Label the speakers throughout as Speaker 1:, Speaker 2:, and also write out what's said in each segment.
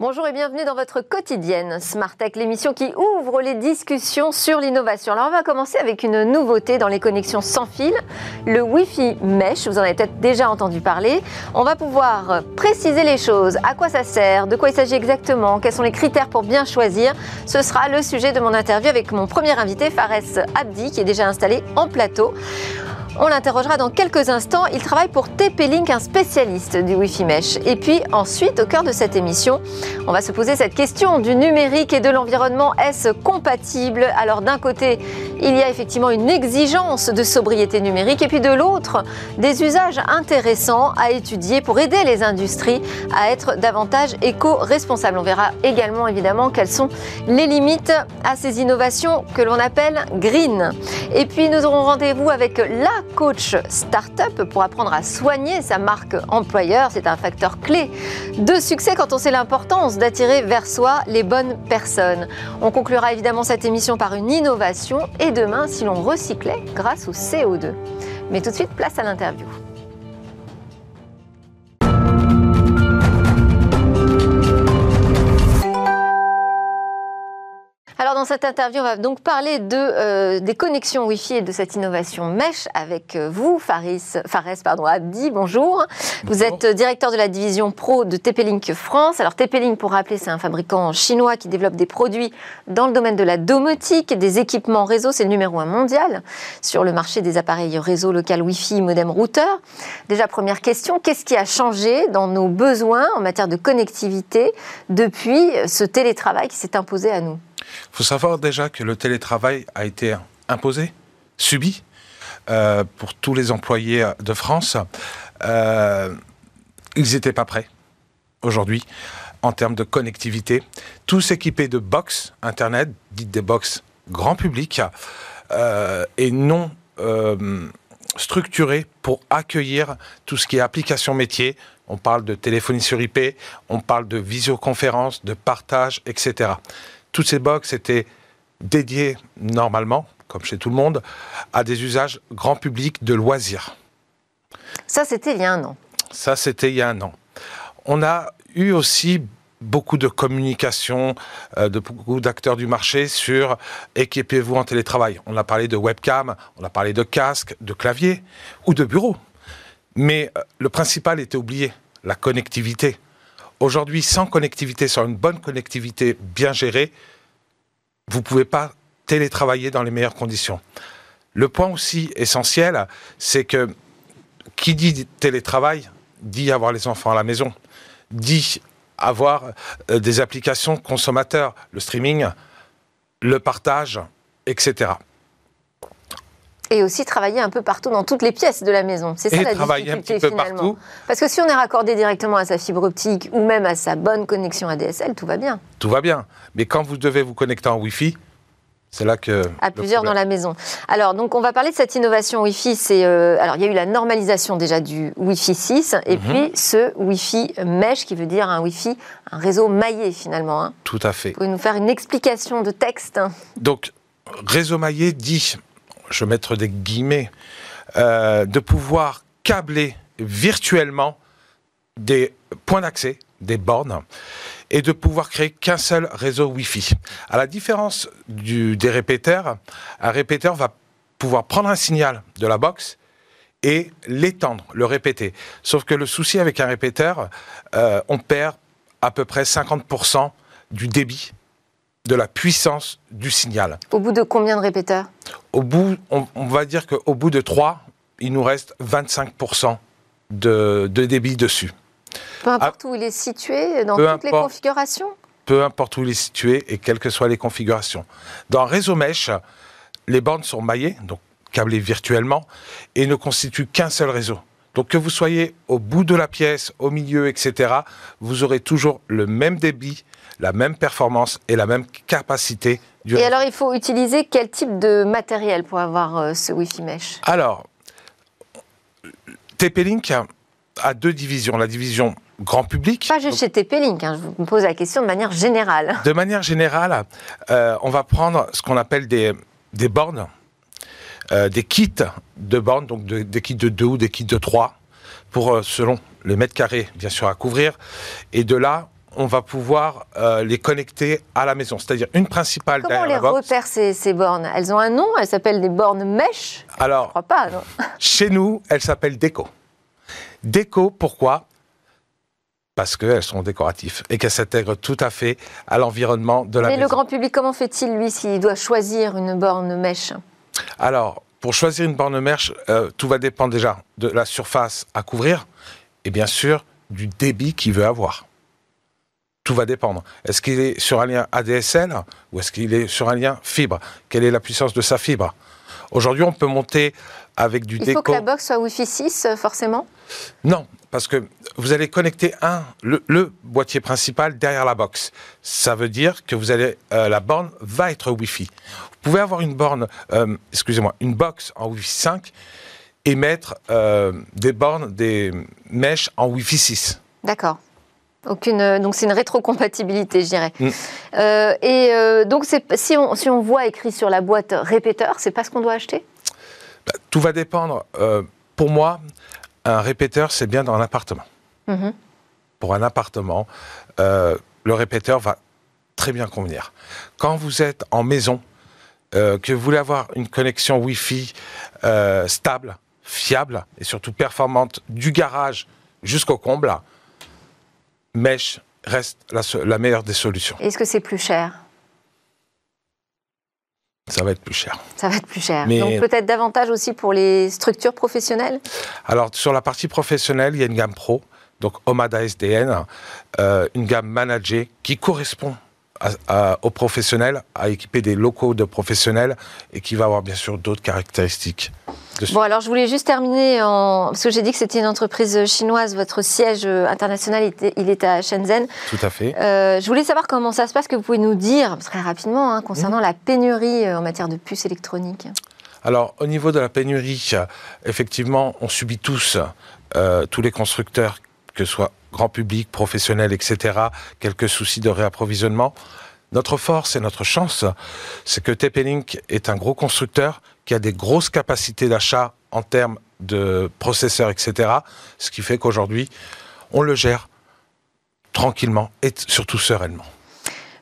Speaker 1: Bonjour et bienvenue dans votre quotidienne Smart Tech, l'émission qui ouvre les discussions sur l'innovation. Alors on va commencer avec une nouveauté dans les connexions sans fil, le Wi-Fi Mesh. Vous en avez peut-être déjà entendu parler. On va pouvoir préciser les choses, à quoi ça sert, de quoi il s'agit exactement, quels sont les critères pour bien choisir. Ce sera le sujet de mon interview avec mon premier invité, Fares Abdi, qui est déjà installé en plateau. On l'interrogera dans quelques instants. Il travaille pour TP-Link, un spécialiste du Wi-Fi Mesh. Et puis ensuite, au cœur de cette émission, on va se poser cette question du numérique et de l'environnement. Est-ce compatible? Alors d'un côté, il y a effectivement une exigence de sobriété numérique et puis de l'autre, des usages intéressants à étudier pour aider les industries à être davantage éco-responsables. On verra également évidemment quelles sont les limites à ces innovations que l'on appelle green. Et puis nous aurons rendez-vous avec la coach startup pour apprendre à soigner sa marque employeur. C'est un facteur clé de succès quand on sait l'importance d'attirer vers soi les bonnes personnes. On conclura évidemment cette émission par une innovation et demain si l'on recyclait grâce au CO2. Mais tout de suite, place à l'interview. Cette interview, on va donc parler de, euh, des connexions Wi-Fi et de cette innovation Mesh avec euh, vous, Faris, Fares pardon, Abdi. Bonjour. Vous êtes directeur de la division pro de TP-Link France. Alors TP-Link, pour rappeler, c'est un fabricant chinois qui développe des produits dans le domaine de la domotique, des équipements réseau. C'est le numéro un mondial sur le marché des appareils réseau local Wi-Fi, modem, routeur. Déjà, première question, qu'est-ce qui a changé dans nos besoins en matière de connectivité depuis ce télétravail qui s'est imposé à nous?
Speaker 2: Il faut savoir déjà que le télétravail a été imposé, subi, euh, pour tous les employés de France. Euh, ils n'étaient pas prêts aujourd'hui en termes de connectivité. Tous équipés de box Internet, dites des box grand public, euh, et non structurés pour accueillir tout ce qui est application métier. On parle de téléphonie sur IP, on parle de visioconférence, de partage, etc toutes ces box étaient dédiées normalement, comme chez tout le monde, à des usages grand public de loisirs.
Speaker 1: Ça, c'était il y a un an.
Speaker 2: Ça, c'était il y a un an. On a eu aussi beaucoup de communication euh, de beaucoup d'acteurs du marché sur équipez-vous en télétravail. On a parlé de webcam, on a parlé de casque, de clavier ou de bureau. Mais euh, le principal était oublié, la connectivité. Aujourd'hui, sans connectivité, sans une bonne connectivité bien gérée, vous ne pouvez pas télétravailler dans les meilleures conditions. Le point aussi essentiel, c'est que qui dit télétravail dit avoir les enfants à la maison, dit avoir euh, des applications consommateurs, le streaming, le partage, etc
Speaker 1: et aussi travailler un peu partout dans toutes les pièces de la maison. C'est ça la difficulté un petit peu Partout. Parce que si on est raccordé directement à sa fibre optique ou même à sa bonne connexion ADSL, tout va bien.
Speaker 2: Tout va bien. Mais quand vous devez vous connecter en Wi-Fi, c'est là que.
Speaker 1: À plusieurs dans la maison. Alors, donc, on va parler de cette innovation Wi-Fi. C'est, euh, alors, il y a eu la normalisation déjà du Wi-Fi 6 et mhm. puis ce Wi-Fi mesh qui veut dire un Wi-Fi, un réseau maillé finalement. Hein.
Speaker 2: Tout à fait.
Speaker 1: Vous pouvez nous faire une explication de texte
Speaker 2: Donc, réseau maillé dit je vais mettre des guillemets, euh, de pouvoir câbler virtuellement des points d'accès, des bornes, et de pouvoir créer qu'un seul réseau Wi-Fi. À la différence du, des répéteurs, un répéteur va pouvoir prendre un signal de la box et l'étendre, le répéter. Sauf que le souci avec un répéteur, euh, on perd à peu près 50% du débit de la puissance du signal.
Speaker 1: Au bout de combien de répéteurs?
Speaker 2: Au bout, on, va dire qu'au bout de 3, il nous reste 25% de, débit dessus.
Speaker 1: Peu importe où il est situé, dans toutes les configurations?
Speaker 2: Peu importe où il est situé et quelles que soient les configurations. Dans réseau mesh, les bornes sont maillées, donc câblées virtuellement, et ne constituent qu'un seul réseau. Donc que vous soyez au bout de la pièce, au milieu, etc., vous aurez toujours le même débit, la même performance et la même capacité.
Speaker 1: Du et alors, il faut utiliser quel type de matériel pour avoir euh, ce Wi-Fi mesh?
Speaker 2: Alors, TP-Link a deux divisions. La division grand public.
Speaker 1: Pas juste chez TP-Link, hein, je vous pose la question de manière générale.
Speaker 2: De manière générale, euh, on va prendre ce qu'on appelle des, des bornes, euh, des kits de bornes, donc des kits de 2 ou des kits de 3, pour, selon les mètres carrés, bien sûr, à couvrir. Et de là, on va pouvoir euh, les connecter à la maison. C'est-à-dire une principale
Speaker 1: Comment on
Speaker 2: derrière
Speaker 1: les
Speaker 2: la box.
Speaker 1: repère ces, ces bornes? Elles ont un nom? Elles s'appellent des bornes mesh Je
Speaker 2: Alors,
Speaker 1: crois pas, non
Speaker 2: chez nous, elles s'appellent déco. Déco, pourquoi? Parce qu'elles sont décoratives et qu'elles s'intègrent tout à fait à l'environnement de la
Speaker 1: Mais
Speaker 2: maison.
Speaker 1: le grand public, comment fait-il, lui, s'il doit choisir une borne mesh
Speaker 2: Alors, pour choisir une borne merche, euh, tout va dépendre déjà de la surface à couvrir et bien sûr du débit qu'il veut avoir. Tout va dépendre. Est-ce qu'il est sur un lien ADSL ou est-ce qu'il est sur un lien fibre? Quelle est la puissance de sa fibre? Aujourd'hui, on peut monter avec du
Speaker 1: Il
Speaker 2: déco.
Speaker 1: faut que la box soit Wi-Fi 6, euh, forcément?
Speaker 2: Non, parce que vous allez connecter un, le, le boîtier principal derrière la box. Ça veut dire que vous allez, euh, la borne va être Wi-Fi. Vous pouvez avoir une borne, euh, excusez-moi, une box en Wi-Fi 5 et mettre euh, des bornes, des mèches en Wi-Fi 6.
Speaker 1: D'accord. Aucune, donc c'est une rétrocompatibilité, je dirais.
Speaker 2: Mm.
Speaker 1: Euh, et euh, donc si on, si on voit écrit sur la boîte répéteur, c'est pas ce qu'on doit acheter?
Speaker 2: Bah, tout va dépendre. Euh, pour moi, un répéteur, c'est bien dans un appartement.
Speaker 1: Mhm.
Speaker 2: Pour un appartement, le répéteur va très bien convenir. Quand vous êtes en maison, que vous voulez avoir une connexion Wi-Fi stable, fiable et surtout performante du garage jusqu'au comble, Mesh reste la, meilleure des solutions.
Speaker 1: Est-ce que c'est plus cher?
Speaker 2: Ça va être plus cher.
Speaker 1: Ça va être plus cher.
Speaker 2: Mais-
Speaker 1: Donc peut-être davantage aussi pour les structures professionnelles?
Speaker 2: Alors, sur la partie professionnelle, il y a une gamme pro, donc Omada SDN, euh, une gamme managée qui correspond à- à- aux professionnels, à équiper des locaux de professionnels et qui va avoir bien sûr d'autres caractéristiques. Dessus.
Speaker 1: Bon, alors je voulais juste terminer en. Parce que j'ai dit que c'était une entreprise chinoise, votre siège euh, international, il est à Shenzhen.
Speaker 2: Tout à fait.
Speaker 1: Euh, je voulais savoir comment ça se passe, que vous pouvez nous dire très rapidement hein, concernant
Speaker 2: Mmh.
Speaker 1: la pénurie euh, en matière de puces électroniques.
Speaker 2: Alors, au niveau de la pénurie, effectivement, on subit tous, euh, tous les constructeurs, que ce soit grand public, professionnel, etc., quelques soucis de réapprovisionnement. Notre force et notre chance, c'est que TP-Link est un gros constructeur qui a des grosses capacités d'achat en termes de processeurs, etc., ce qui fait qu'aujourd'hui, on le gère tranquillement et surtout sereinement.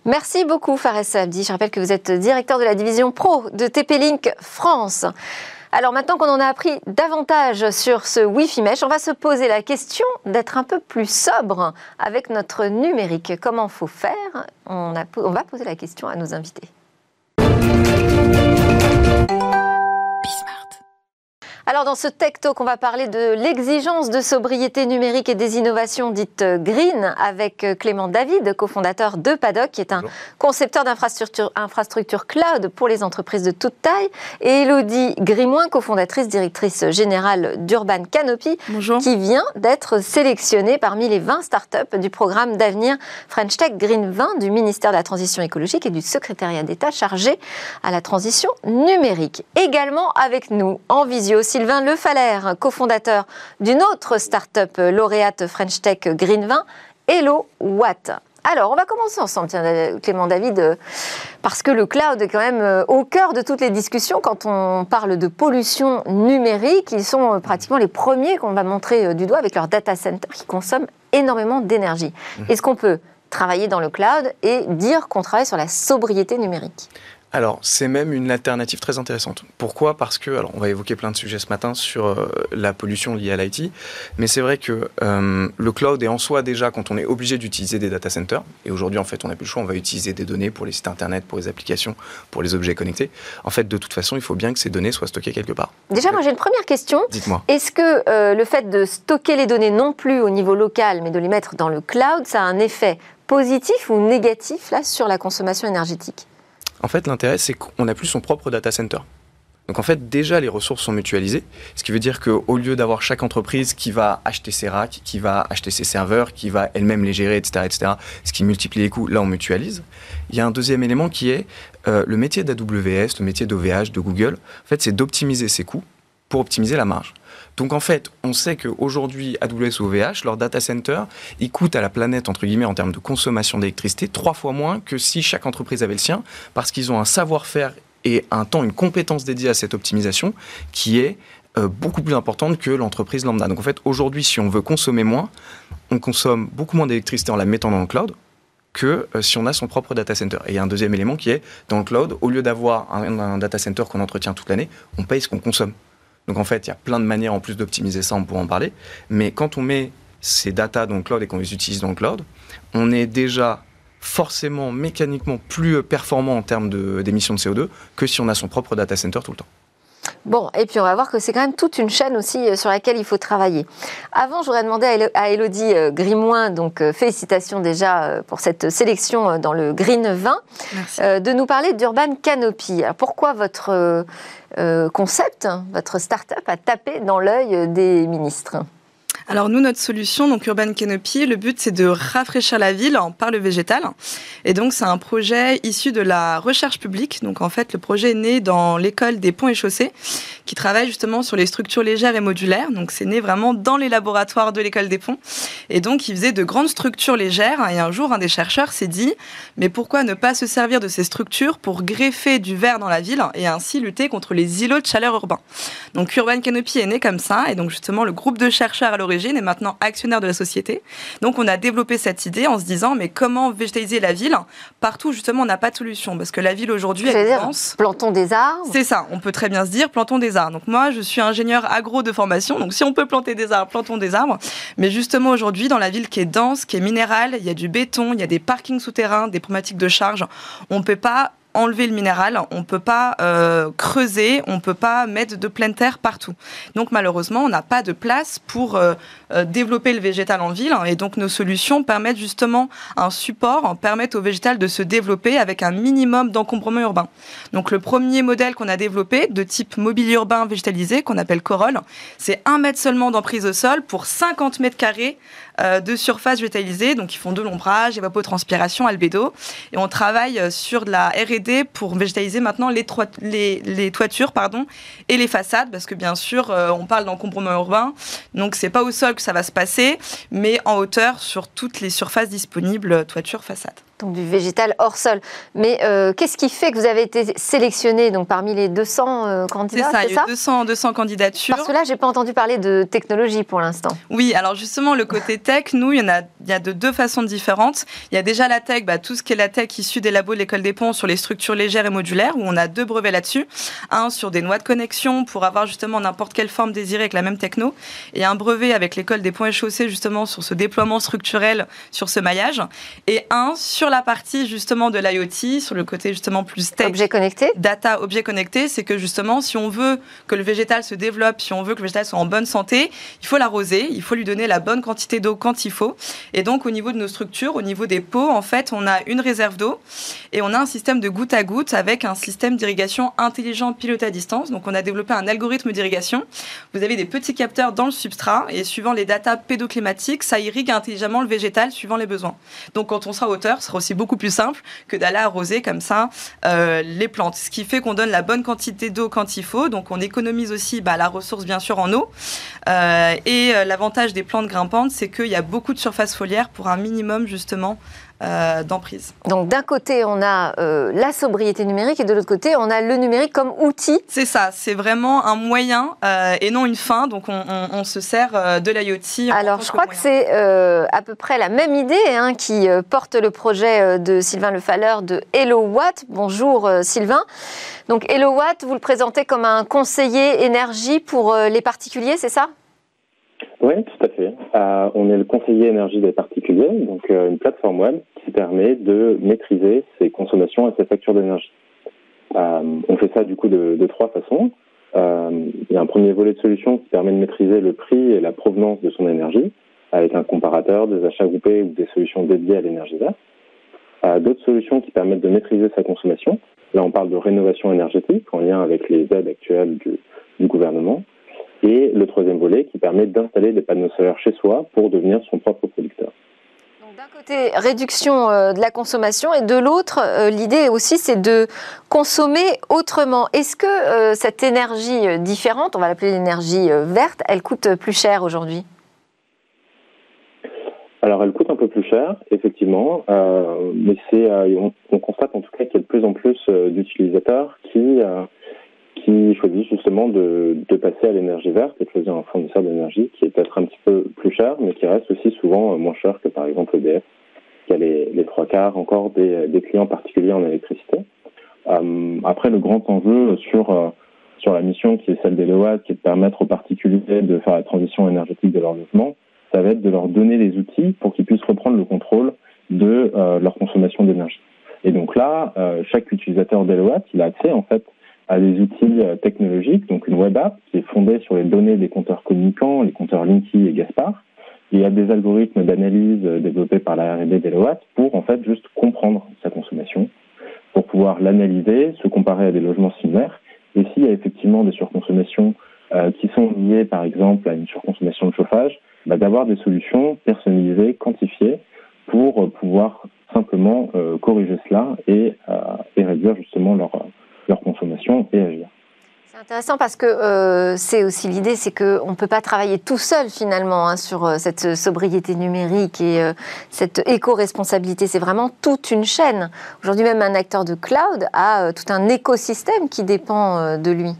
Speaker 1: Merci beaucoup Fares Abdi. Je rappelle que vous êtes directeur de la division pro de TP-Link France. Alors maintenant qu'on en a appris davantage sur ce Wi-Fi Mesh, on va se poser la question d'être un peu plus sobre avec notre numérique. Comment faut faire? On va poser la question à nos invités. Alors dans ce Tech Talk, on va parler de l'exigence de sobriété numérique et des innovations dites euh, green avec euh, Clément David, cofondateur de Paddock, qui est un
Speaker 2: Bonjour.
Speaker 1: concepteur d'infrastructures infrastructures cloud pour les entreprises de toute taille, et Elodie Grimoin, cofondatrice directrice générale d'Urban Canopy,
Speaker 3: Bonjour.
Speaker 1: qui vient d'être sélectionnée parmi les 20 startups du programme d'avenir French Tech Green 20 du ministère de la Transition écologique et du secrétariat d'État chargé à la transition numérique. Également avec nous en visio, Sylvain Lefalaire, cofondateur d'une autre start-up lauréate French Tech Green 20, Hello Watt. Alors, on va commencer ensemble, tiens, Clément David, parce que le cloud est quand même euh, au cœur de toutes les discussions quand on parle de pollution numérique. Ils sont euh, pratiquement les premiers qu'on va montrer euh, du doigt avec leur data center qui consomment énormément d'énergie. Est-ce qu'on peut travailler dans le cloud et dire qu'on travaille sur la sobriété numérique?
Speaker 3: Alors, c'est même une alternative très intéressante. Pourquoi? Parce que, alors, on va évoquer plein de sujets ce matin sur euh, la pollution liée à l'IT, mais c'est vrai que euh, le cloud est en soi déjà quand on est obligé d'utiliser des data centers, et aujourd'hui, en fait, on n'a plus le choix, on va utiliser des données pour les sites internet, pour les applications, pour les objets connectés. En fait, de toute façon, il faut bien que ces données soient stockées quelque part.
Speaker 1: Déjà, moi j'ai une première question.
Speaker 3: Dites-moi.
Speaker 1: Est-ce que euh, le fait de stocker les données non plus au niveau local, mais de les mettre dans le cloud, ça a un effet positif ou négatif là sur la consommation énergétique?
Speaker 3: En fait, l'intérêt, c'est qu'on n'a plus son propre data center. Donc en fait, déjà, les ressources sont mutualisées, ce qui veut dire qu'au lieu d'avoir chaque entreprise qui va acheter ses racks, qui va acheter ses serveurs, qui va elle-même les gérer, etc., etc., ce qui multiplie les coûts, là, on mutualise. Il y a un deuxième élément qui est euh, le métier d'AWS, le métier d'OVH, de Google, en fait, c'est d'optimiser ses coûts pour optimiser la marge. Donc en fait, on sait qu'aujourd'hui, AWS ou OVH, leur data center, ils coûtent à la planète, entre guillemets, en termes de consommation d'électricité, trois fois moins que si chaque entreprise avait le sien, parce qu'ils ont un savoir-faire et un temps, une compétence dédiée à cette optimisation qui est beaucoup plus importante que l'entreprise lambda. Donc en fait, aujourd'hui, si on veut consommer moins, on consomme beaucoup moins d'électricité en la mettant dans le cloud que si on a son propre data center. Et a un deuxième élément qui est, dans le cloud, au lieu d'avoir un, un data center qu'on entretient toute l'année, on paye ce qu'on consomme. Donc en fait, il y a plein de manières en plus d'optimiser ça, on pourra en parler. Mais quand on met ces data dans le cloud et qu'on les utilise dans le cloud, on est déjà forcément mécaniquement plus performant en termes d'émissions de, CO2 que si on a son propre data center tout le temps.
Speaker 1: Bon, et puis on va voir que c'est quand même toute une chaîne aussi euh, sur laquelle il faut travailler. Avant, j'aurais demandé à Elodie euh, Grimoin, donc euh, félicitations déjà pour cette sélection dans le Green 20, de nous parler d'Urban Canopy. Alors pourquoi votre concept, votre start-up a tapé dans l'œil des ministres?
Speaker 4: Alors nous, notre solution, donc Urban Canopy, le but c'est de rafraîchir la ville par le végétal. Et donc c'est un projet issu de la recherche publique. Donc en fait, le projet est né dans l'école des ponts et chaussées, qui travaille justement sur les structures légères et modulaires. Donc c'est né vraiment dans les laboratoires de l'école des ponts. Et donc il faisait de grandes structures légères. Et un jour, un des chercheurs s'est dit, mais pourquoi ne pas se servir de ces structures pour greffer du verre dans la ville et ainsi lutter contre les îlots de chaleur urbains? Donc Urban Canopy est né comme ça. Et donc justement, le groupe de chercheurs à l'origine est maintenant actionnaire de la société. Donc on a développé cette idée en se disant mais comment végétaliser la ville Partout justement on n'a pas de solution? Parce que la ville aujourd'hui elle
Speaker 1: dire, Plantons des arbres.
Speaker 4: C'est ça, on peut très bien se dire plantons des arbres. Donc moi je suis ingénieur agro de formation, donc si on peut planter des arbres, plantons des arbres. Mais justement aujourd'hui dans la ville qui est dense, qui est minérale, il y a du béton, il y a des parkings souterrains, des problématiques de charge, on ne peut pas enlever le minéral, on ne peut pas euh, creuser, on ne peut pas mettre de pleine terre partout. Donc malheureusement, on n'a pas de place pour euh, euh, développer le végétal en ville. Et donc nos solutions permettent justement un support, permettent au végétal de se développer avec un minimum d'encombrement urbain. Donc le premier modèle qu'on a développé de type mobilier urbain végétalisé, qu'on appelle Corolle, c'est un mètre seulement d'emprise au sol pour 50 mètres carrés de surface végétalisée. Donc ils font de l'ombrage, évapotranspiration, albédo. Et on travaille sur de la R&D pour végétaliser maintenant les, toitures et les façades, parce que bien sûr, euh, on parle d'encombrement urbain, donc c'est pas au sol que ça va se passer, mais en hauteur sur toutes les surfaces disponibles, toiture, façade
Speaker 1: donc du végétal hors sol. Mais euh, qu'est-ce qui fait que vous avez été sélectionné donc, parmi les 200 euh, candidats
Speaker 4: C'est ça, il y a eu 200, 200 candidatures.
Speaker 1: Parce que là, je n'ai pas entendu parler de technologie pour l'instant.
Speaker 4: Oui, alors justement, le côté tech, nous, il y, en a, il y a de deux façons différentes. Il y a déjà la tech, bah, tout ce qui est la tech issue des labos de l'école des ponts sur les structures légères et modulaires, où on a deux brevets là-dessus. Un sur des noix de connexion pour avoir justement n'importe quelle forme désirée avec la même techno, et un brevet avec l'école des ponts et chaussées justement sur ce déploiement structurel, sur ce maillage, et un sur la partie justement de l'IoT, sur le côté justement plus tech.
Speaker 1: Objet connecté
Speaker 4: Data, objet connecté, c'est que justement, si on veut que le végétal se développe, si on veut que le végétal soit en bonne santé, il faut l'arroser, il faut lui donner la bonne quantité d'eau quand il faut. Et donc, au niveau de nos structures, au niveau des pots, en fait, on a une réserve d'eau et on a un système de goutte à goutte avec un système d'irrigation intelligent piloté à distance. Donc, on a développé un algorithme d'irrigation. Vous avez des petits capteurs dans le substrat et suivant les datas pédoclimatiques, ça irrigue intelligemment le végétal suivant les besoins. Donc, quand on sera à hauteur, sera aussi beaucoup plus simple que d'aller arroser comme ça euh, les plantes. Ce qui fait qu'on donne la bonne quantité d'eau quand il faut. Donc on économise aussi bah, la ressource bien sûr en eau. Euh, et euh, l'avantage des plantes grimpantes, c'est qu'il y a beaucoup de surface foliaire pour un minimum justement euh, d'emprise.
Speaker 1: Donc d'un côté, on a euh, la sobriété numérique et de l'autre côté, on a le numérique comme outil.
Speaker 4: C'est ça, c'est vraiment un moyen euh, et non une fin. Donc on, se sert de l'IoT.
Speaker 1: Alors je crois que, c'est à peu près la même idée hein, qui porte le projet de Sylvain Lefalleur de Hello Watt. Bonjour Sylvain. Donc Hello Watt, vous le présentez comme un conseiller énergie pour les particuliers, c'est ça?
Speaker 5: Oui, tout à fait. Euh, on est le conseiller énergie des particuliers, donc euh, une plateforme web qui permet de maîtriser ses consommations et ses factures d'énergie. Euh, on fait ça du coup de, trois façons. il y a un premier volet de solution qui permet de maîtriser le prix et la provenance de son énergie avec un comparateur, des achats groupés ou des solutions dédiées à l'énergie verte. D'autres solutions qui permettent de maîtriser sa consommation. Là, on parle de rénovation énergétique en lien avec les aides actuelles du gouvernement et le troisième volet qui permet d'installer des panneaux solaires chez soi pour devenir son propre producteur.
Speaker 1: D'un côté, réduction euh, de la consommation et de l'autre, euh, l'idée aussi, c'est de consommer autrement. Est-ce que euh, cette énergie différente, on va l'appeler l'énergie verte, elle coûte plus cher aujourd'hui?
Speaker 5: Alors, elle coûte un peu plus cher, effectivement, mais c'est, on, constate en tout cas qu'il y a de plus en plus d'utilisateurs qui qui choisissent justement de, passer à l'énergie verte et de choisir un fournisseur d'énergie qui est peut-être un petit peu plus cher, mais qui reste aussi souvent moins cher que par exemple EDF, qui a les, trois quarts encore des, des clients particuliers en électricité. Euh, après, le grand enjeu sur euh, sur la mission qui est celle d'Eloa, qui est de permettre aux particuliers de faire la transition énergétique de leur logement, ça va être de leur donner les outils pour qu'ils puissent reprendre le contrôle de euh, leur consommation d'énergie. Et donc là, euh, chaque utilisateur d'Eloa, il a accès en fait à des outils euh, technologiques, donc une web app qui est fondée sur les données des compteurs communicants, les compteurs Linky et Gaspard. Et a des algorithmes d'analyse développés par la R&D d'Eloa pour en fait juste comprendre sa consommation, pour pouvoir l'analyser, se comparer à des logements similaires. Et s'il y a effectivement des surconsommations euh, qui sont liées par exemple à une surconsommation de chauffage, bah, d'avoir des solutions personnalisées, quantifiées, pour euh, pouvoir simplement euh, corriger cela et, euh, et réduire justement leur, leur consommation et agir.
Speaker 1: C'est intéressant parce que euh, c'est aussi l'idée, c'est qu'on ne peut pas travailler tout seul finalement hein, sur euh, cette sobriété numérique et euh, cette éco-responsabilité. C'est vraiment toute une chaîne. Aujourd'hui même, un acteur de cloud a euh, tout un écosystème qui dépend euh, de lui.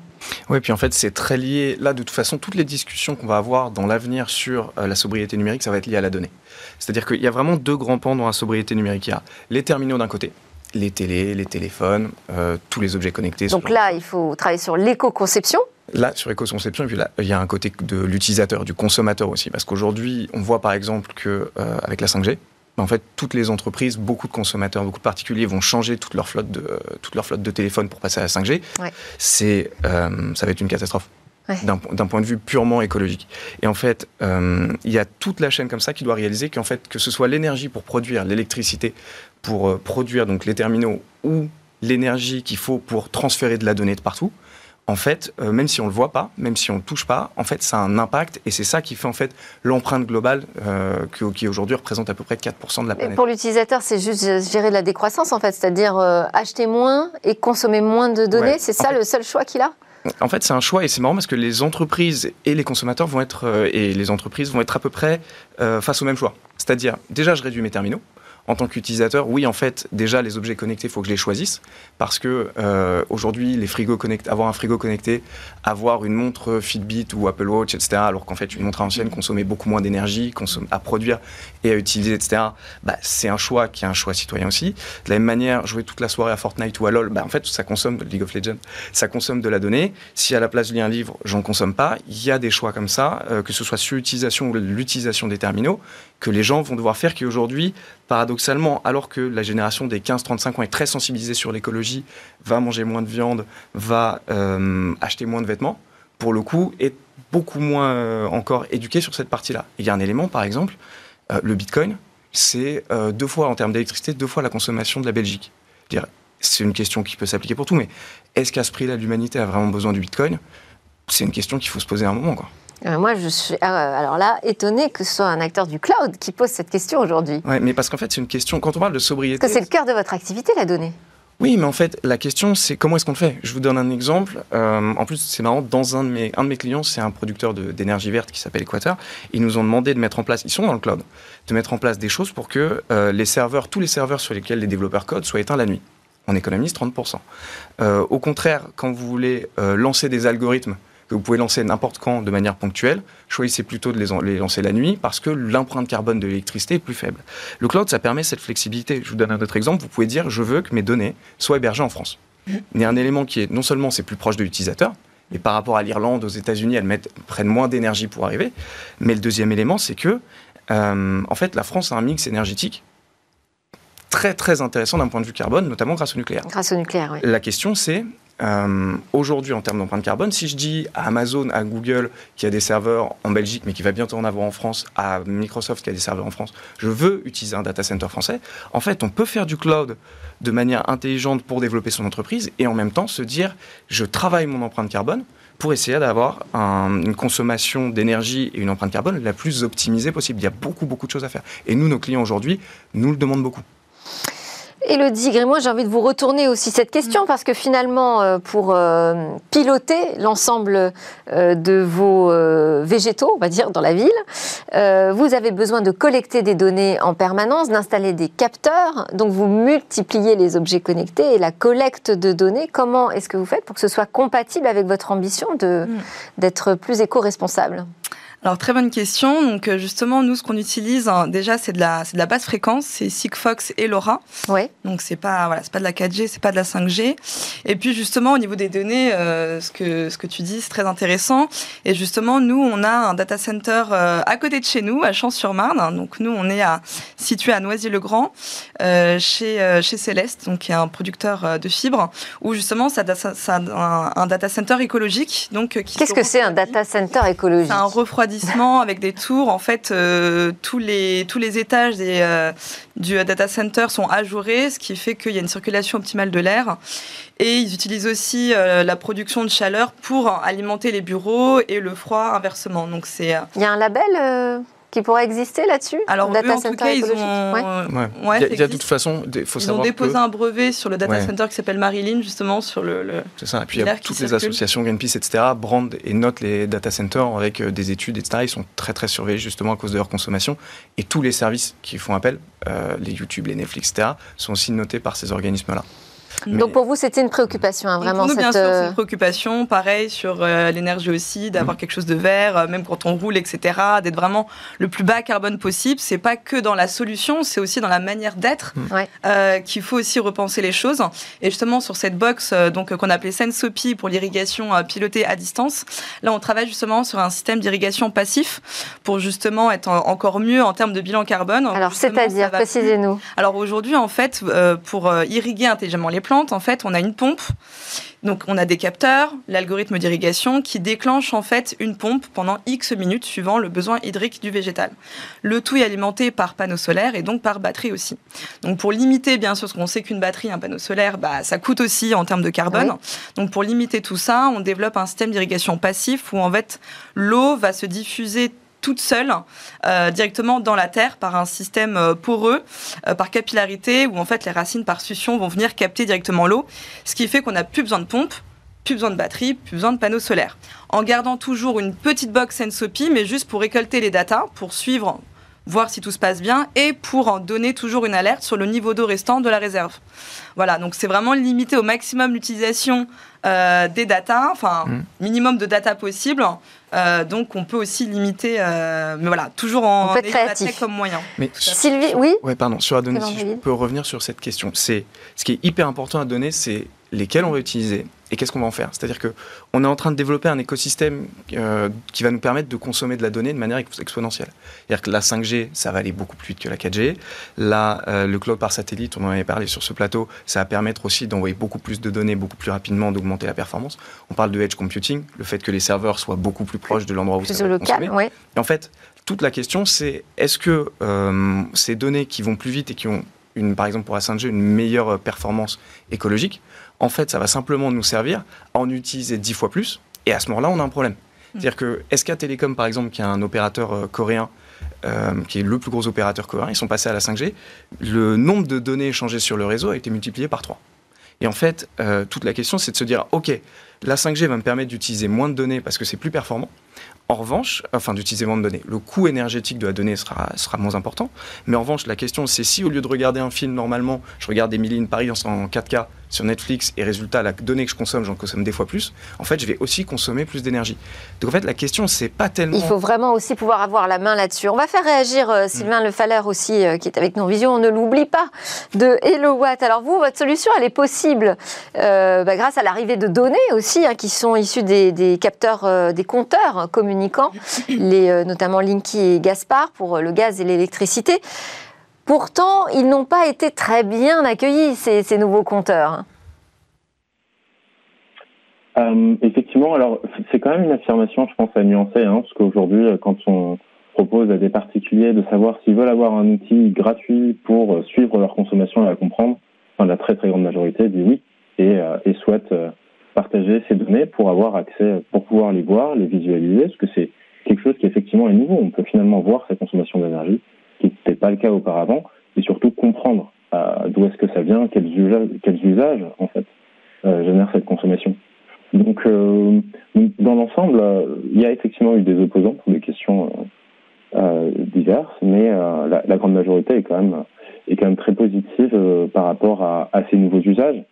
Speaker 3: Oui, puis en fait, c'est très lié. Là, de toute façon, toutes les discussions qu'on va avoir dans l'avenir sur euh, la sobriété numérique, ça va être lié à la donnée. C'est-à-dire qu'il y a vraiment deux grands pans dans la sobriété numérique. Il y a les terminaux d'un côté, les télés, les téléphones, euh, tous les objets connectés.
Speaker 1: Donc
Speaker 3: sur-
Speaker 1: là, il faut travailler sur l'éco-conception.
Speaker 3: Là, sur l'éco-conception, et puis là, il y a un côté de l'utilisateur, du consommateur aussi. Parce qu'aujourd'hui, on voit par exemple que euh, avec la 5G, ben, en fait, toutes les entreprises, beaucoup de consommateurs, beaucoup de particuliers vont changer toute leur flotte de, euh, toute leur flotte de téléphones pour passer à la 5G.
Speaker 1: Ouais.
Speaker 3: C'est, euh, ça va être une catastrophe.
Speaker 1: Ouais.
Speaker 3: D'un po- d'un point de vue purement écologique. Et en fait, euh, il y a toute la chaîne comme ça qui doit réaliser qu'en fait, que ce soit l'énergie pour produire l'électricité, pour euh, produire donc les terminaux, ou l'énergie qu'il faut pour transférer de la donnée de partout, en fait, euh, même si on le voit pas, même si on le touche pas, en fait, ça a un impact et c'est ça qui fait en fait l'empreinte globale euh, qui aujourd'hui représente à peu près 4% de la
Speaker 1: Et
Speaker 3: planète.
Speaker 1: pour l'utilisateur, c'est juste gérer la décroissance en fait, c'est-à-dire euh, acheter moins et consommer moins de données.
Speaker 3: Ouais.
Speaker 1: C'est
Speaker 3: En
Speaker 1: ça
Speaker 3: fait-
Speaker 1: le seul choix qu'il a?
Speaker 3: En fait, c'est un choix et c'est marrant parce que les entreprises et les consommateurs vont être et les entreprises vont être à peu près face au même choix. C'est-à-dire, déjà, je réduis mes terminaux. En tant qu'utilisateur, oui, en fait, déjà, les objets connectés, il faut que je les choisisse. Parce que euh, aujourd'hui, les frigos connectés, avoir un frigo connecté, avoir une montre Fitbit ou Apple Watch, etc., alors qu'en fait, une montre ancienne consommait beaucoup moins d'énergie à produire et à utiliser, etc., bah, c'est un choix qui est un choix citoyen aussi. De la même manière, jouer toute la soirée à Fortnite ou à LoL, bah, en fait, ça consomme League of Legends, ça consomme de la donnée. Si à la place je lis un livre, j'en consomme pas, il y a des choix comme ça, euh, que ce soit sur l'utilisation ou l'utilisation des terminaux, que les gens vont devoir faire qui aujourd'hui, paradoxalement, alors que la génération des 15-35 ans est très sensibilisée sur l'écologie, va manger moins de viande, va euh, acheter moins de vêtements, pour le coup, est beaucoup moins euh, encore éduquée sur cette partie-là. Il y a un élément, par exemple, euh, le Bitcoin, c'est deux fois en termes d'électricité, deux fois la consommation de la Belgique. C'est une question qui peut s'appliquer pour tout, mais est-ce qu'à ce prix-là, l'humanité a vraiment besoin du Bitcoin? C'est une question qu'il faut se poser à un moment.
Speaker 1: Euh, Moi, je suis euh, alors là étonnée que ce soit un acteur du cloud qui pose cette question aujourd'hui.
Speaker 3: Ouais, mais parce qu'en fait, c'est une question, quand on parle de sobriété...
Speaker 1: Parce que c'est le cœur de votre activité, la donnée.
Speaker 3: Oui, mais en fait, la question, c'est comment est-ce qu'on le fait? Je vous donne un exemple. Euh, en plus, c'est marrant, dans un de mes, un de mes clients, c'est un producteur d'énergie verte qui s'appelle Equator. Ils nous ont demandé de mettre en place, ils sont dans le cloud, de mettre en place des choses pour que euh, les serveurs, tous les serveurs sur lesquels les développeurs codent soient éteints la nuit. On économise 30%. Euh, au contraire, quand vous voulez lancer des algorithmes que vous pouvez lancer n'importe quand de manière ponctuelle, choisissez plutôt de les, lancer la nuit parce que l'empreinte carbone de l'électricité est plus faible. Le cloud, ça permet cette flexibilité. Je vous donne un autre exemple. Vous pouvez dire, je veux que mes données soient hébergées en France. Il y a un élément qui est, non seulement c'est plus proche de l'utilisateur, et par rapport à l'Irlande, aux États-Unis, elles mettent, prennent moins d'énergie pour arriver. Mais le deuxième élément, c'est que, euh, en fait, la France a un mix énergétique très très intéressant d'un point de vue carbone, notamment grâce au nucléaire.
Speaker 1: Grâce au nucléaire, oui.
Speaker 3: La question, c'est euh, aujourd'hui en termes d'empreinte carbone, si je dis à Amazon, à Google, qui a des serveurs en Belgique, mais qui va bientôt en avoir en France, à Microsoft, qui a des serveurs en France, je veux utiliser un data center français, en fait, on peut faire du cloud de manière intelligente pour développer son entreprise et en même temps se dire, je travaille mon empreinte carbone pour essayer d'avoir un- une consommation d'énergie et une empreinte carbone la plus optimisée possible. Il y a beaucoup, beaucoup de choses à faire. Et nous, nos clients aujourd'hui, nous le demandent beaucoup.
Speaker 1: Elodie Grémois, j'ai envie de vous retourner aussi cette question parce que finalement, euh, pour euh, piloter l'ensemble euh, de vos végétaux, on va dire, dans la ville, vous avez besoin de collecter des données en permanence, d'installer des capteurs. Donc, vous multipliez les objets connectés et la collecte de données. Comment est-ce que vous faites pour que ce soit compatible avec votre ambition mm. d'être plus éco-responsable?
Speaker 4: Alors très bonne question. Donc euh, justement, nous ce qu'on utilise hein, déjà c'est de la c'est de la basse fréquence, c'est Sigfox et LoRa.
Speaker 1: Ouais.
Speaker 4: Donc c'est pas voilà, c'est pas de la 4G, c'est pas de la 5G. Et puis justement au niveau des données, euh, ce que ce que tu dis c'est très intéressant. Et justement nous on a un data center euh, à côté de chez nous à Champs-sur-Marne. Donc nous on est à, situé à Noisy-le-Grand chez chez Céleste, donc qui est un producteur de fibres, où justement ça, ça, ça un, un, data center écologique. Donc
Speaker 1: qu'est-ce que c'est un data center écologique?
Speaker 4: C'est un refroidissement avec des tours. En fait, euh, tous, les, tous les étages des, euh, du data center sont ajourés, ce qui fait qu'il y a une circulation optimale de l'air. Et ils utilisent aussi euh, la production de chaleur pour alimenter les bureaux et le froid inversement. Donc c'est.
Speaker 1: Il y a un label qui pourrait exister là-dessus
Speaker 4: Alors, data en tout cas, ils ont.
Speaker 3: Ouais. il, y a, de toute façon,
Speaker 4: il faut ils ont déposé un brevet sur le data center qui s'appelle Marilyn, justement, sur le.
Speaker 3: C'est ça. Et puis, il y a toutes les associations Greenpeace, etc., brandent et notent les data centers avec euh, des études, etc. Ils sont très, très surveillés, justement, à cause de leur consommation. Et tous les services qui font appel, euh, les YouTube, les Netflix, etc., sont aussi notés par ces organismes-là.
Speaker 1: Donc pour vous, c'était une préoccupation, hein, vraiment.
Speaker 4: Pour nous, bien sûr, c'est une préoccupation. Pareil sur euh, l'énergie aussi, d'avoir mm. quelque chose de vert, euh, même quand on roule, etc. D'être vraiment le plus bas carbone possible. C'est pas que dans la solution, c'est aussi dans la manière d'être mm. euh, qu'il faut aussi repenser les choses. Et justement sur cette box, donc qu'on appelait Sensopy pour l'irrigation pilotée à distance, là on travaille justement sur un système d'irrigation passif pour justement être encore mieux en termes de bilan carbone.
Speaker 1: Alors c'est-à-dire, précisez-nous.
Speaker 4: Alors aujourd'hui, en fait, pour irriguer intelligemment les plantes, en fait, on a une pompe. Donc, on a des capteurs, l'algorithme d'irrigation qui déclenche en fait une pompe pendant X minutes suivant le besoin hydrique du végétal. Le tout est alimenté par panneau solaire et donc par batterie aussi. Donc, pour limiter, bien sûr, parce qu'on sait qu'une batterie, un panneau solaire, bah, ça coûte aussi en termes de carbone. Donc, pour limiter tout ça, on développe un système d'irrigation passif où en fait l'eau va se diffuser toute seule euh, directement dans la terre par un système euh, poreux, euh, par capillarité, où en fait les racines par succion vont venir capter directement l'eau, ce qui fait qu'on n'a plus besoin de pompe, plus besoin de batterie, plus besoin de panneaux solaires. En gardant toujours une petite box Sensopy, mais juste pour récolter les datas, pour suivre voir si tout se passe bien et pour en donner toujours une alerte sur le niveau d'eau restant de la réserve. Voilà, donc c'est vraiment limiter au maximum l'utilisation des datas, enfin mmh. minimum de data possible, euh, donc on peut aussi limiter, euh, mais voilà, toujours en ayant la tech comme moyen.
Speaker 1: Mais Sylvie, oui.
Speaker 3: Ouais, pardon. Sur la donnée, si je peux revenir sur cette question, c'est ce qui est hyper important à donner, c'est lesquels on va utiliser et qu'est-ce qu'on va en faire? C'est-à-dire que on est en train de développer un écosystème euh, qui va nous permettre de consommer de la donnée de manière exponentielle. C'est-à-dire que la 5G, ça va aller beaucoup plus vite que la 4G. Là, euh, le cloud par satellite, on en avait parlé sur ce plateau, ça va permettre aussi d'envoyer beaucoup plus de données beaucoup plus rapidement, d'augmenter la performance. On parle de edge computing, le fait que les serveurs soient beaucoup plus proches de l'endroit où ça va local, ouais. Et en fait, toute la question, c'est est-ce que euh, ces données qui vont plus vite et qui ont une, par exemple pour la 5G, une meilleure performance écologique, en fait, ça va simplement nous servir à en utiliser dix fois plus. Et à ce moment-là, on a un problème. Hmm. C'est-à-dire que SK Telecom, par exemple, qui est un opérateur euh, coréen, euh, qui est le plus gros opérateur coréen, ils sont passés à la 5G. Le nombre de données échangées sur le réseau a été multiplié par 3. Et en fait, euh, toute la question, c'est de se dire, OK, la 5G va me permettre d'utiliser moins de données parce que c'est plus performant. En revanche, enfin d'utiliser moins de données, le coût énergétique de la donnée sera, sera moins important. Mais en revanche, la question, c'est si au lieu de regarder un film normalement, je regarde Emily in Paris en 4K sur Netflix et résultat, la donnée que je consomme, j'en consomme des fois plus, en fait, je vais aussi consommer plus d'énergie. Donc en fait, la question, c'est pas tellement.
Speaker 1: Il faut vraiment aussi pouvoir avoir la main là-dessus. On va faire réagir euh, Sylvain Le Faller aussi, euh, qui est avec nos visions. On ne l'oublie pas, de Hello Watt. Alors vous, votre solution, elle est possible euh, bah, grâce à l'arrivée de données aussi, hein, qui sont issues des, capteurs, des compteurs communicants, les, notamment Linky et Gaspard pour le gaz et l'électricité. Pourtant, ils n'ont pas été très bien accueillis, ces, nouveaux compteurs.
Speaker 5: Euh, effectivement, alors c'est quand même une affirmation, je pense, à nuancer, hein, parce qu'aujourd'hui, euh, quand on propose à des particuliers de savoir s'ils veulent avoir un outil gratuit pour euh, suivre leur consommation et la comprendre, enfin, la très très grande majorité dit oui et, et souhaite partager ces données pour avoir accès, pour pouvoir les voir, les visualiser, parce que c'est quelque chose qui effectivement est nouveau. On peut finalement voir sa consommation d'énergie, qui n'était pas le cas auparavant, et surtout comprendre d'où est-ce que ça vient, quels usages, quels en fait génèrent cette consommation. Donc, dans l'ensemble, il y a effectivement eu des opposants pour des questions diverses, mais la, grande majorité est quand même est quand même très positive par rapport à, ces nouveaux usages.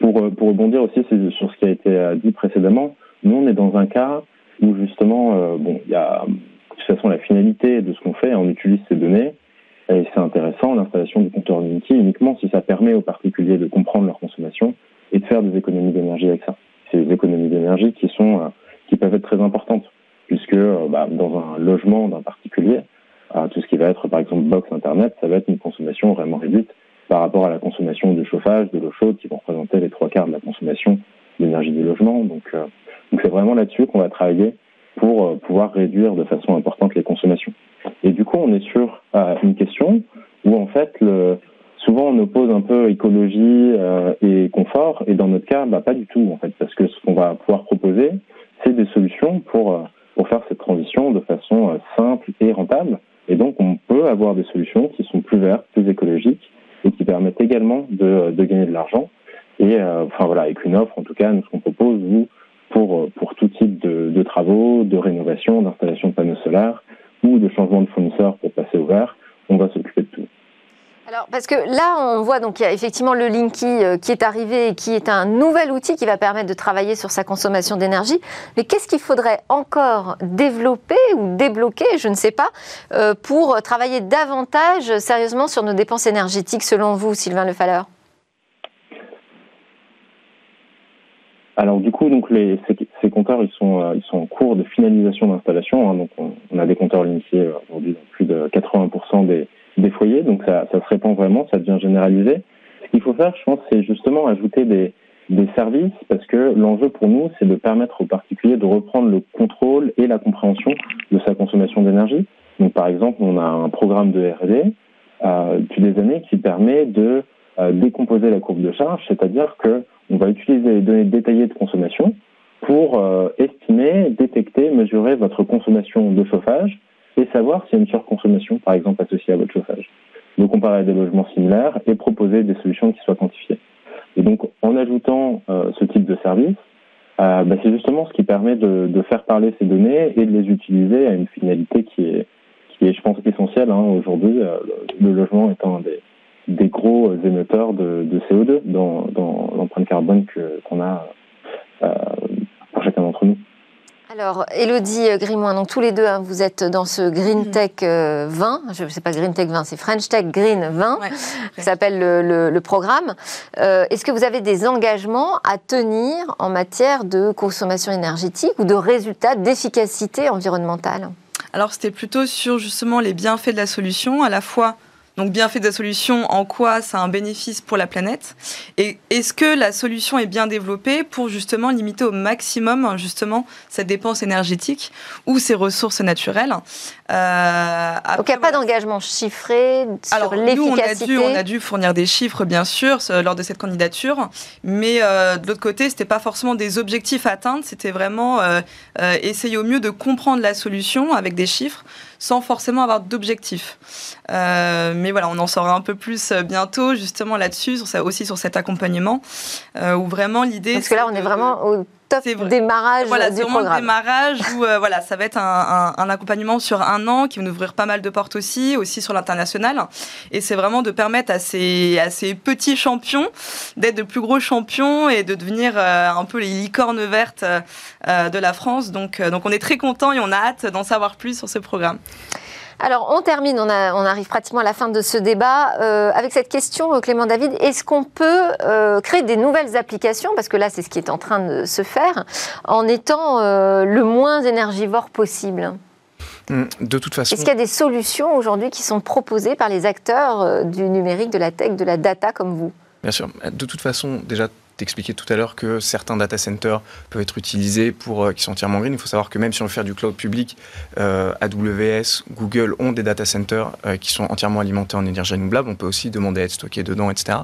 Speaker 5: Pour, pour rebondir aussi sur ce qui a été dit précédemment, nous on est dans un cas où justement, bon, il y a de toute façon la finalité de ce qu'on fait, on utilise ces données, et c'est intéressant, l'installation du compteur Unity, uniquement si ça permet aux particuliers de comprendre leur consommation et de faire des économies d'énergie avec ça. C'est des économies d'énergie qui sont euh, qui peuvent être très importantes, puisque euh, bah, dans un logement d'un particulier, euh, tout ce qui va être par exemple box internet, ça va être une consommation vraiment réduite par rapport à la consommation du chauffage, de l'eau chaude, qui vont représenter les trois quarts de la consommation d'énergie du logement. Donc, donc c'est vraiment là-dessus qu'on va travailler pour euh, pouvoir réduire de façon importante les consommations. Et du coup, on est sur euh, une question où en fait, le, souvent on oppose un peu écologie euh, et confort, et dans notre cas, bah, pas du tout en fait, parce que ce qu'on va pouvoir proposer, c'est des solutions pour pour faire cette transition de façon simple et rentable. Et donc, on peut avoir des solutions qui sont plus vertes, plus écologiques, et qui permettent également de, gagner de l'argent. Et enfin voilà, avec une offre, en tout cas, nous ce qu'on propose, vous, pour, euh, pour tout type de, de travaux, de rénovation, d'installation de panneaux solaires ou de changement de fournisseur pour passer au vert. On va s'occuper de tout.
Speaker 1: Alors, parce que là, on voit donc il y a effectivement le Linky euh, qui est arrivé et qui est un nouvel outil qui va permettre de travailler sur sa consommation d'énergie. Mais qu'est-ce qu'il faudrait encore développer ou débloquer, je ne sais pas, euh, pour travailler davantage sérieusement sur nos dépenses énergétiques, selon vous, Sylvain Lefalleur
Speaker 5: Alors du coup, donc ces, compteurs, ils sont, euh, ils sont en cours de finalisation d'installation. Hein, donc on, on, a des compteurs euh, aujourd'hui dans plus de 80% des, des, foyers. Donc ça, ça, se répand vraiment, ça devient généralisé. Ce qu'il faut faire, je pense, c'est justement ajouter des, des services parce que l'enjeu pour nous, c'est de permettre aux particuliers de reprendre le contrôle et la compréhension de sa consommation d'énergie. Donc par exemple, on a un programme de R&D euh, depuis des années qui permet de euh, décomposer la courbe de charge, c'est-à-dire que on va utiliser les données détaillées de consommation pour euh, estimer, détecter, mesurer votre consommation de chauffage et savoir s'il y a une surconsommation, par exemple, associée à votre chauffage. Donc, comparer à des logements similaires et proposer des solutions qui soient quantifiées. Et donc, en ajoutant euh, ce type de service, euh, bah, c'est justement ce qui permet de, de, faire parler ces données et de les utiliser à une finalité qui est, qui est je pense, essentielle hein, aujourd'hui, euh, le logement étant un des, des gros émetteurs de, de CO2 dans, dans l'empreinte carbone qu'on a euh, pour chacun d'entre nous.
Speaker 1: Alors, Elodie Grimoin, donc tous les deux, hein, vous êtes dans ce Green mhm. Tech 20. Euh, je ne sais pas Green Tech 20, c'est French Tech Green 20, ouais, qui s'appelle le, le, le, programme. Euh, Est-ce que vous avez des engagements à tenir en matière de consommation énergétique ou de résultats d'efficacité environnementale?
Speaker 4: Alors, c'était plutôt sur justement les bienfaits de la solution, à la fois donc bien fait de la solution, en quoi ça a un bénéfice pour la planète Et est-ce que la solution est bien développée pour justement limiter au maximum justement cette dépense énergétique ou ces ressources naturelles
Speaker 1: euh, après, Donc il n'y a pas d'engagement chiffré sur l'efficacité
Speaker 4: on, on, a dû fournir des chiffres bien sûr lors de cette candidature, mais euh, de l'autre côté c'était pas forcément des objectifs à atteindre, c'était vraiment euh, euh, essayer au mieux de comprendre la solution avec des chiffres sans forcément avoir d'objectif. Euh, mais voilà, on en saura un peu plus euh, bientôt justement là-dessus, sur aussi sur cet accompagnement, euh, où vraiment l'idée...
Speaker 1: Parce que là, on est vraiment au top démarrage
Speaker 4: voilà,
Speaker 1: du
Speaker 4: programme. démarrage où euh, voilà, ça va être un, un, un, accompagnement sur un an qui va nous ouvrir pas mal de portes aussi, aussi sur l'international. Et c'est vraiment de permettre à ces, à ces petits champions d'être de plus gros champions et de devenir euh, un peu les licornes vertes euh, de la France. Donc, donc on est très content et on a hâte d'en savoir plus sur ce programme.
Speaker 1: Alors, on termine, on, a, on, arrive pratiquement à la fin de ce débat euh, avec cette question, euh, Clément David. Est-ce qu'on peut euh, créer des nouvelles applications? Parce que là, c'est ce qui est en train de se faire, en étant euh, le moins énergivore possible.
Speaker 3: Hum, de toute façon.
Speaker 1: Est-ce qu'il y a des solutions aujourd'hui qui sont proposées par les acteurs du numérique, de la tech, de la data comme vous?
Speaker 3: Bien sûr. De toute façon, déjà, t'expliquais tout à l'heure que certains data centers peuvent être utilisés pour euh, qui sont entièrement green. Il faut savoir que même si on veut faire du cloud public, euh, AWS, Google ont des data centers euh, qui sont entièrement alimentés en énergie renouvelable. On peut aussi demander à être stocké dedans, etc.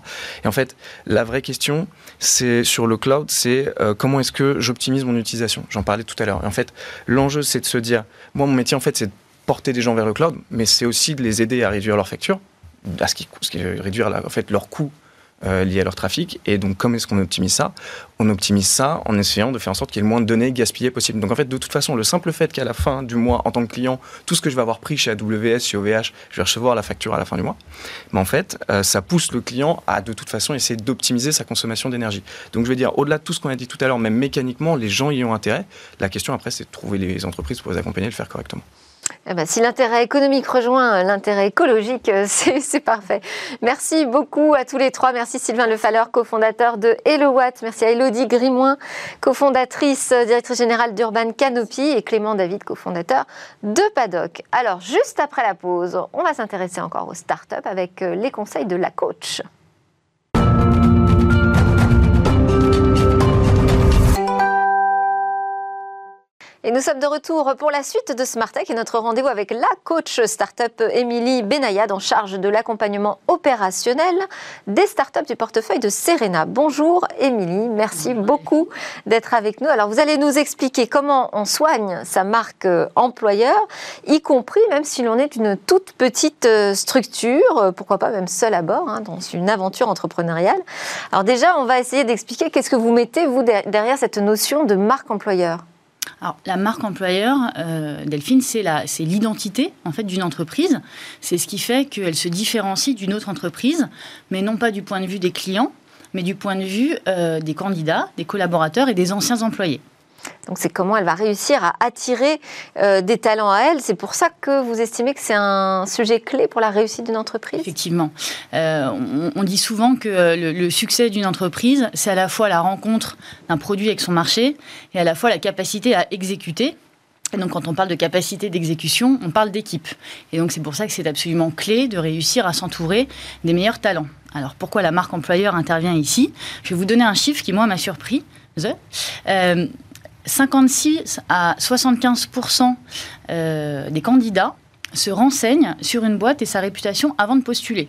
Speaker 3: Et en fait, la vraie question, c'est sur le cloud, c'est euh, comment est-ce que j'optimise mon utilisation? J'en parlais tout à l'heure. Et en fait, l'enjeu, c'est de se dire, moi, mon métier, en fait, c'est de porter des gens vers le cloud, mais c'est aussi de les aider à réduire leurs factures à ce qui, ce réduire en fait leur coût euh, liés à leur trafic. Et donc, comment est-ce qu'on optimise ça? On optimise ça en essayant de faire en sorte qu'il y ait le moins de données gaspillées possible. Donc, en fait, de toute façon, le simple fait qu'à la fin du mois, en tant que client, tout ce que je vais avoir pris chez AWS, chez OVH, je vais recevoir la facture à la fin du mois. Mais en fait, euh, ça pousse le client à, de toute façon, essayer d'optimiser sa consommation d'énergie. Donc, je veux dire, au-delà de tout ce qu'on a dit tout à l'heure, même mécaniquement, les gens y ont intérêt. La question après, c'est de trouver les entreprises pour les accompagner et le faire correctement.
Speaker 1: Eh ben, si l'intérêt économique rejoint l'intérêt écologique, euh, c'est parfait. Merci beaucoup à tous les trois. Merci Sylvain Lefalleur, cofondateur de HelloWatt. Merci à Elodie Grimoin, cofondatrice, euh, directrice générale d'Urban Canopy et Clément David, cofondateur de Paddock. Alors, juste après la pause, on va s'intéresser encore aux startups avec euh, les conseils de la coach. Et nous sommes de retour pour la suite de Smart Tech et notre rendez-vous avec la coach startup Émilie Benayad en charge de l'accompagnement opérationnel des startups du portefeuille de Serena. Bonjour Émilie, merci beaucoup d'être avec nous. Alors vous allez nous expliquer comment on soigne sa marque euh, employeur, y compris même si l'on est une toute petite euh, structure, euh, pourquoi pas même seul à bord, hein, dans une aventure entrepreneuriale. Alors déjà, on va essayer d'expliquer qu'est-ce que vous mettez vous derrière cette notion de marque employeur.
Speaker 6: Alors, la marque employeur, euh, Delphine, c'est l'identité en fait d'une entreprise. C'est ce qui fait qu'elle se différencie d'une autre entreprise, mais non pas du point de vue des clients, mais du point de vue euh, des candidats, des collaborateurs et des anciens employés.
Speaker 1: Donc c'est comment elle va réussir à attirer euh, des talents à elle. C'est pour ça que vous estimez que c'est un sujet clé pour la réussite d'une entreprise?
Speaker 6: Effectivement. Euh, on, dit souvent que le, succès d'une entreprise, c'est à la fois la rencontre d'un produit avec son marché et à la fois la capacité à exécuter. Et donc, quand on parle de capacité d'exécution, on parle d'équipe. Et donc, c'est pour ça que c'est absolument clé de réussir à s'entourer des meilleurs talents. Alors, pourquoi la marque employeur intervient ici? Je vais vous donner un chiffre qui, moi, m'a surpris. Euh, 56 à 75% euh, des candidats se renseignent sur une boîte et sa réputation avant de postuler.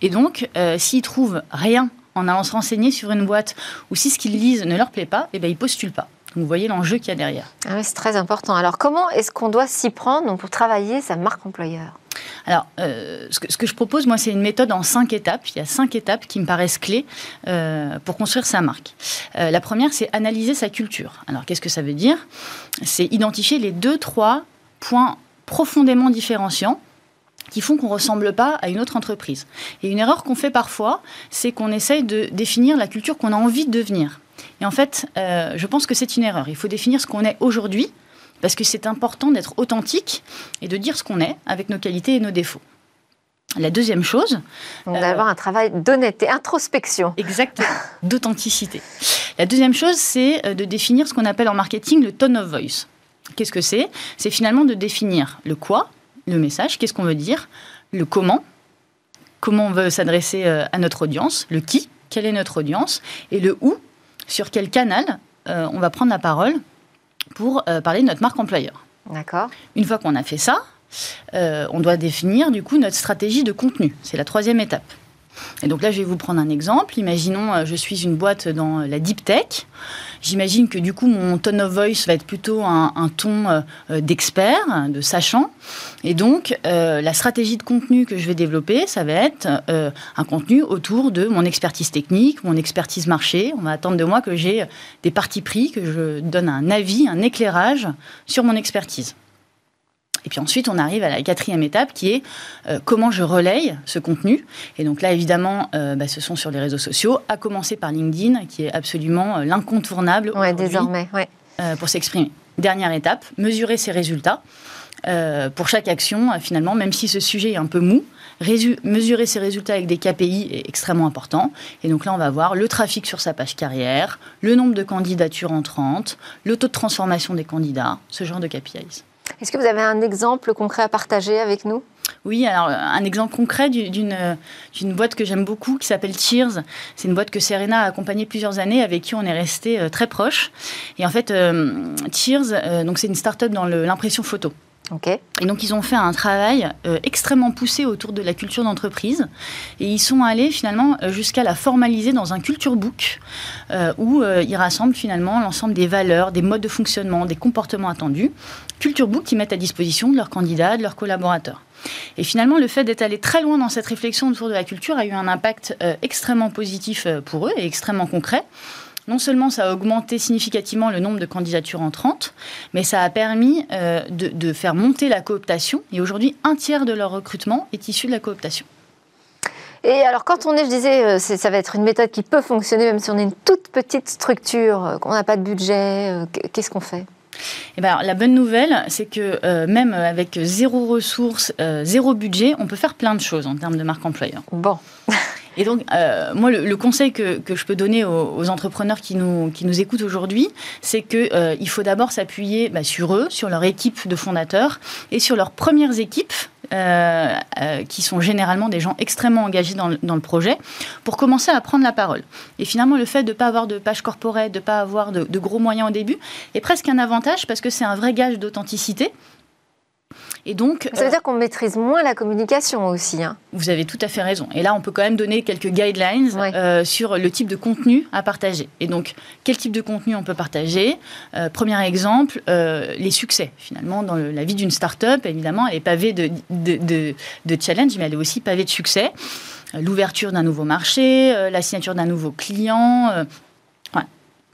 Speaker 6: Et donc, euh, s'ils trouvent rien en allant se renseigner sur une boîte ou si ce qu'ils lisent ne leur plaît pas, eh ben, ils postulent pas. Vous voyez l'enjeu qu'il y a derrière.
Speaker 1: Ah oui, c'est très important. Alors comment est-ce qu'on doit s'y prendre pour travailler sa marque employeur?
Speaker 6: Alors, euh, ce, que, je propose, moi, c'est une méthode en cinq étapes. Il y a cinq étapes qui me paraissent clés euh, pour construire sa marque. Euh, la première, c'est analyser sa culture. Alors, qu'est-ce que ça veut dire? C'est identifier les deux, trois points profondément différenciants qui font qu'on ne ressemble pas à une autre entreprise. Et une erreur qu'on fait parfois, c'est qu'on essaye de définir la culture qu'on a envie de devenir. Et en fait, je pense que c'est une erreur. Il faut définir ce qu'on est aujourd'hui parce que c'est important d'être authentique et de dire ce qu'on est avec nos qualités et nos défauts. La deuxième chose.
Speaker 1: D'avoir euh, un travail d'honnêteté, introspection.
Speaker 6: Exactement, d'authenticité. La deuxième chose, c'est euh, de définir ce qu'on appelle en marketing le tone of voice. Qu'est-ce que c'est? C'est finalement de définir le quoi, le message, qu'est-ce qu'on veut dire, le comment, comment on veut s'adresser euh, à notre audience, le qui, quelle est notre audience, et le où, sur quel canal on va prendre la parole pour euh, parler de notre marque employeur.
Speaker 1: D'accord.
Speaker 6: Une fois qu'on a fait ça, euh, on doit définir du coup notre stratégie de contenu. C'est la troisième étape. Et donc là, je vais vous prendre un exemple. Imaginons, euh, je suis une boîte dans la deep tech. J'imagine que du coup, mon tone of voice va être plutôt un, ton euh, d'expert, de sachant. Et donc, euh, la stratégie de contenu que je vais développer, ça va être un contenu autour de mon expertise technique, mon expertise marché. On va attendre de moi que j'ai des parties pris, que je donne un avis, un éclairage sur mon expertise. Et puis ensuite, on arrive à la quatrième étape qui est euh, comment je relaye ce contenu. Et donc là, évidemment, euh, bah, ce sont sur les réseaux sociaux, à commencer par LinkedIn, qui est absolument euh, l'incontournable
Speaker 1: ouais, désormais, ouais.
Speaker 6: pour s'exprimer. Dernière étape, mesurer ses résultats. pour chaque action, finalement, même si ce sujet est un peu mou, mesurer ses résultats avec des KPI est extrêmement important. Et donc là, on va voir le trafic sur sa page carrière, le nombre de candidatures entrantes, le taux de transformation des candidats, ce genre de KPIs.
Speaker 1: Est-ce que vous avez un exemple concret à partager avec nous?
Speaker 6: Oui, alors un exemple concret d'une boîte que j'aime beaucoup qui s'appelle Cheers. C'est une boîte que Serena a accompagnée plusieurs années, avec qui on est resté euh, très proche. Et en fait, euh, Cheers, euh, donc c'est une start-up dans l'impression photo. Et donc ils ont fait un travail euh, extrêmement poussé autour de la culture d'entreprise et ils sont allés finalement euh, jusqu'à la formaliser dans un culture book euh, où ils rassemblent finalement l'ensemble des valeurs, des modes de fonctionnement, des comportements attendus. Culture book qu'ils mettent à disposition de leurs candidats, de leurs collaborateurs. Et finalement, le fait d'être allé très loin dans cette réflexion autour de la culture a eu un impact extrêmement positif pour eux et extrêmement concret non seulement ça a augmenté significativement le nombre de candidatures entrantes, mais ça a permis euh, de, faire monter la cooptation. Et aujourd'hui, un tiers de leur recrutement est issu de la cooptation.
Speaker 1: Et alors, quand on est, je disais, euh, ça va être une méthode qui peut fonctionner même si on est une toute petite structure, euh, qu'on n'a pas de budget, qu'est-ce qu'on fait?
Speaker 6: Eh ben, la bonne nouvelle, c'est que même avec zéro ressources, zéro budget, on peut faire plein de choses en termes de marque employeur.
Speaker 1: Bon.
Speaker 6: Et donc, euh, moi, le, conseil que, que, je peux donner aux, entrepreneurs qui nous, qui nous écoutent aujourd'hui, c'est qu'il euh, il faut d'abord s'appuyer bah, sur eux, sur leur équipe de fondateurs et sur leurs premières équipes. Euh, qui sont généralement des gens extrêmement engagés dans le, dans le, projet, pour commencer à prendre la parole. Et finalement, le fait de ne pas avoir de page corporate, de ne pas avoir de, de, gros moyens au début, est presque un avantage parce que c'est un vrai gage d'authenticité.
Speaker 1: Et donc, ça veut euh, dire qu'on maîtrise moins la communication aussi. Hein.
Speaker 6: Vous avez tout à fait raison. Et là, on peut quand même donner quelques guidelines euh, sur le type de contenu à partager. Et donc, quel type de contenu on peut partager? Euh, Premier exemple, les succès. Finalement, dans la vie d'une start-up, évidemment, elle est pavée de, de, de, challenges, mais elle est aussi pavée de succès. L'ouverture d'un nouveau marché, la signature d'un nouveau client,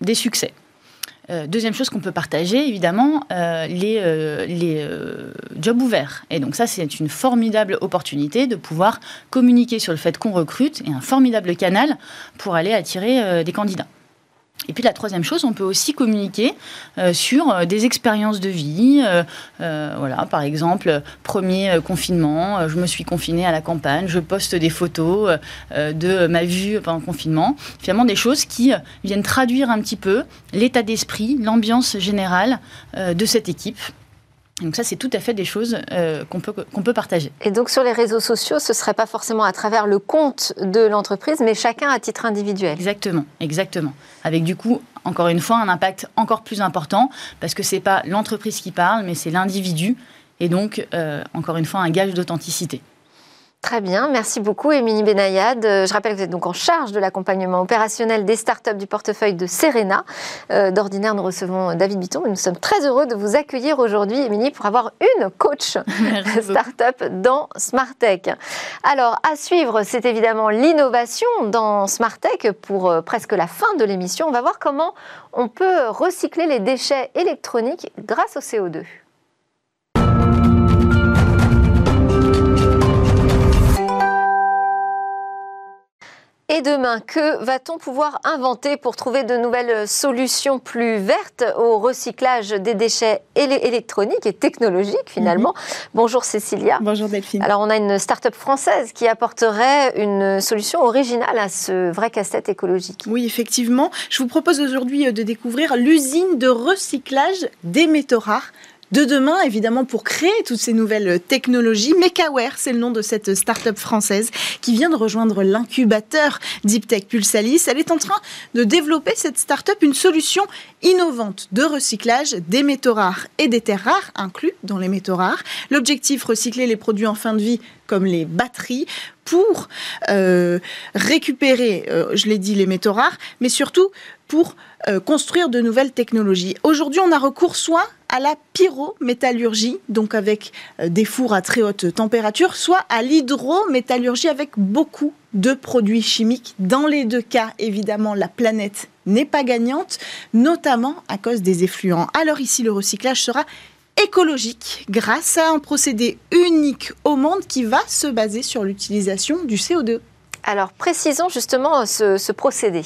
Speaker 6: des succès. Euh, deuxième chose qu'on peut partager, évidemment, euh, les, euh, les jobs ouverts. Et donc ça, c'est une formidable opportunité de pouvoir communiquer sur le fait qu'on recrute et un formidable canal pour aller attirer des candidats. Et puis la troisième chose, on peut aussi communiquer euh, sur euh, des expériences de vie. Euh, voilà, par exemple, premier confinement, je me suis confinée à la campagne, je poste des photos de ma vue pendant le confinement. Finalement, des choses qui viennent traduire un petit peu l'état d'esprit, l'ambiance générale de cette équipe. Donc ça, c'est tout à fait des choses euh, qu'on peut, qu'on peut partager.
Speaker 1: Et donc sur les réseaux sociaux, ce ne serait pas forcément à travers le compte de l'entreprise, mais chacun à titre individuel.
Speaker 6: Exactement, exactement. Avec du coup, encore une fois, un impact encore plus important, parce que ce n'est pas l'entreprise qui parle, mais c'est l'individu, et donc, euh, encore une fois, un gage d'authenticité.
Speaker 1: Très bien, merci beaucoup Émilie Benayad. Euh, je rappelle que vous êtes donc en charge de l'accompagnement opérationnel des startups du portefeuille de Serena. Euh, d'ordinaire, nous recevons David Bitton et nous sommes très heureux de vous accueillir aujourd'hui, Émilie, pour avoir une coach startup dans Smartech. Alors, à suivre, c'est évidemment l'innovation dans Smartech pour euh, presque la fin de l'émission. On va voir comment on peut recycler les déchets électroniques grâce au CO2. Et demain, que va-t-on pouvoir inventer pour trouver de nouvelles solutions plus vertes au recyclage des déchets électroniques et technologiques finalement? Mhm. Bonjour Cécilia.
Speaker 7: Bonjour Delphine.
Speaker 1: Alors on a une start-up française qui apporterait une solution originale à ce vrai casse-tête écologique.
Speaker 7: Oui, effectivement. Je vous propose aujourd'hui de découvrir l'usine de recyclage des métaux rares de demain, évidemment, pour créer toutes ces nouvelles technologies. Mekaware, c'est le nom de cette start-up française qui vient de rejoindre l'incubateur DeepTech Pulsalis. Elle est en train de développer cette start-up une solution innovante de recyclage des métaux rares et des terres rares, inclus dans les métaux rares. L'objectif, recycler les produits en fin de vie comme les batteries pour euh, récupérer, euh, je l'ai dit, les métaux rares, mais surtout pour euh, construire de nouvelles technologies. Aujourd'hui, on a recours soit à la pyrométallurgie, donc avec euh, des fours à très haute température, soit à l'hydrométallurgie avec beaucoup de produits chimiques. Dans les deux cas, évidemment, la planète n'est pas gagnante, notamment à cause des effluents. Alors ici, le recyclage sera écologique grâce à un procédé unique au monde qui va se baser sur l'utilisation du CO2.
Speaker 1: Alors précisons justement ce procédé.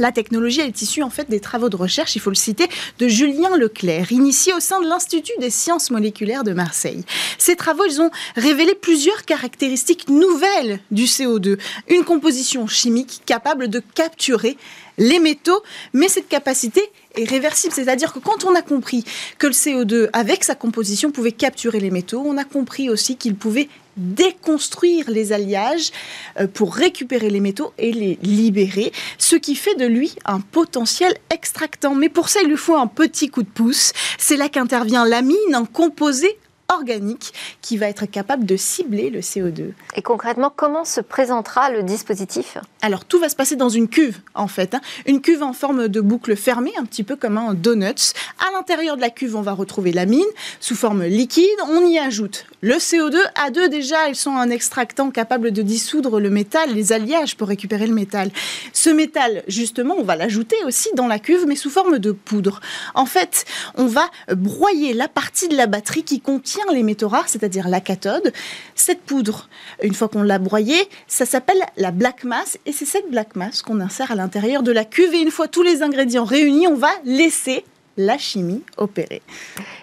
Speaker 7: La technologie, est issue en fait des travaux de recherche, il faut le citer, de Julien Leclerc, initié au sein de l'Institut des sciences moléculaires de Marseille. Ces travaux, ils ont révélé plusieurs caractéristiques nouvelles du CO2. Une composition chimique capable de capturer les métaux, mais cette capacité est réversible. C'est-à-dire que quand on a compris que le CO2, avec sa composition, pouvait capturer les métaux, on a compris aussi qu'il pouvait déconstruire les alliages euh, pour récupérer les métaux et les libérer, ce qui fait de lui un potentiel extractant. Mais pour ça, il lui faut un petit coup de pouce. C'est là qu'intervient l'amine, un composé organique qui va être capable de cibler le CO2.
Speaker 1: Et concrètement, comment se présentera le dispositif?
Speaker 7: Alors tout va se passer dans une cuve en fait, hein. une cuve en forme de boucle fermée, un petit peu comme un donut. À l'intérieur de la cuve, on va retrouver la mine sous forme liquide. On y ajoute le CO2. À deux déjà, ils sont un extractant capable de dissoudre le métal, les alliages pour récupérer le métal. Ce métal, justement, on va l'ajouter aussi dans la cuve, mais sous forme de poudre. En fait, on va broyer la partie de la batterie qui contient les métaux rares, c'est-à-dire la cathode. Cette poudre, une fois qu'on l'a broyée, ça s'appelle la black mass, et c'est cette black mass qu'on insère à l'intérieur de la cuve. Et une fois tous les ingrédients réunis, on va laisser la chimie opérer.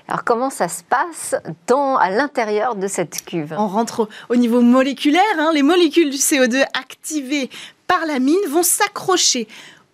Speaker 1: Alors comment ça se passe dans, à l'intérieur de cette cuve?
Speaker 7: On rentre au, niveau moléculaire. Hein. les molécules du CO2 activées par la mine vont s'accrocher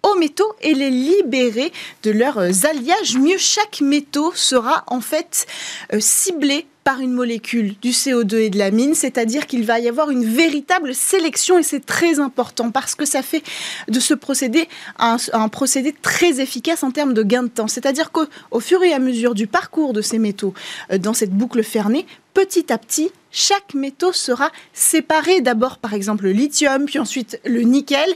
Speaker 7: aux métaux et les libérer de leurs alliages. Mieux, chaque métaux sera en fait euh, ciblé par une molécule du CO2 et de la mine, c'est-à-dire qu'il va y avoir une véritable sélection et c'est très important parce que ça fait de ce procédé un, procédé très efficace en termes de gain de temps. C'est-à-dire qu'au fur et à mesure du parcours de ces métaux euh, dans cette boucle fermée, petit à petit, chaque métaux sera séparé d'abord par exemple le lithium, puis ensuite le nickel,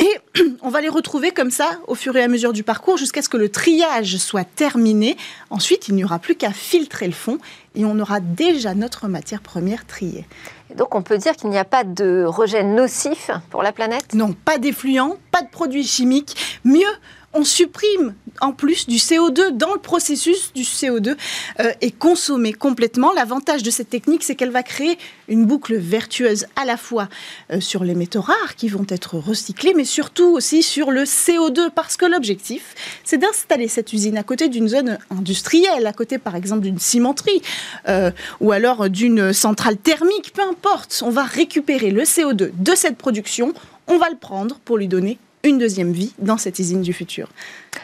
Speaker 7: et on va les retrouver comme ça au fur et à mesure du parcours jusqu'à ce que le triage soit terminé. Ensuite, il n'y aura plus qu'à filtrer le fond et on aura déjà notre matière première triée.
Speaker 1: donc on peut dire qu'il n'y a pas de rejet nocif pour la planète?
Speaker 7: Non, pas d'effluents, pas de produits chimiques. Mieux, on supprime en plus du CO2 dans le processus du CO2 euh, est consommé complètement. L'avantage de cette technique, c'est qu'elle va créer une boucle vertueuse à la fois euh, sur les métaux rares qui vont être recyclés, mais surtout aussi sur le CO2, parce que l'objectif, c'est d'installer cette usine à côté d'une zone industrielle, à côté par exemple d'une cimenterie, euh, ou alors d'une centrale thermique, peu importe. On va récupérer le CO2 de cette production, on va le prendre pour lui donner une deuxième vie dans cette usine du futur.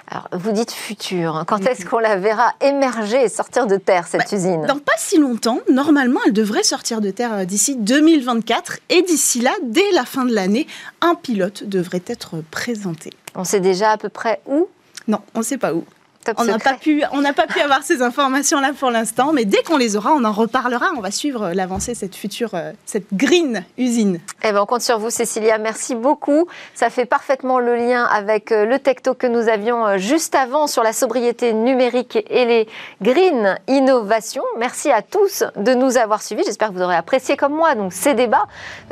Speaker 1: Alors, vous dites futur. Hein. Quand est-ce qu'on la verra émerger et sortir de terre, cette
Speaker 7: bah,
Speaker 1: usine?
Speaker 7: Dans pas si longtemps. Normalement, elle devrait sortir de terre euh, d'ici 2024. Et d'ici là, dès la fin de l'année, un pilote devrait être présenté.
Speaker 1: On sait déjà à peu près où?
Speaker 7: Non, on ne sait pas où on n'a pas pu, on n'a pas pu avoir ces informations-là pour l'instant, mais dès qu'on les aura, on en reparlera. On va suivre l'avancée de cette future, euh, cette green usine.
Speaker 1: Eh ben, on compte sur vous, Cécilia. Merci beaucoup. Ça fait parfaitement le lien avec euh, le Tecto que nous avions euh, juste avant sur la sobriété numérique et les green innovations. Merci à tous de nous avoir suivis. J'espère que vous aurez apprécié comme moi donc ces débats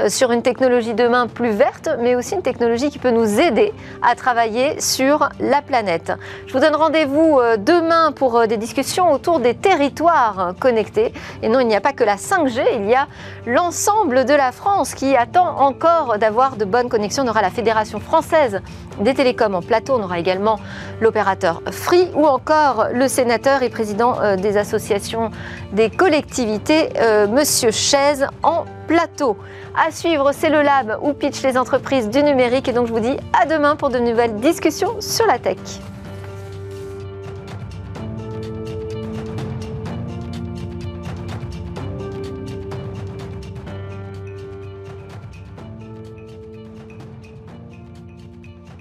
Speaker 1: sur une technologie demain plus verte, mais aussi une technologie qui peut nous aider à travailler sur la planète. Je vous donne rendez-vous euh, demain pour euh, des discussions autour des territoires connectés. Et non, il n'y a pas que la 5G, il y a l'ensemble de la France qui attend encore d'avoir de bonnes connexions. On aura la Fédération française des télécoms en plateau, on aura également l'opérateur Free ou encore le sénateur et président euh, des associations des collectivités, Monsieur Chaise, en plateau. À suivre, c'est le lab où pitch les entreprises du numérique. Et donc je vous dis à demain pour de nouvelles discussions sur la tech.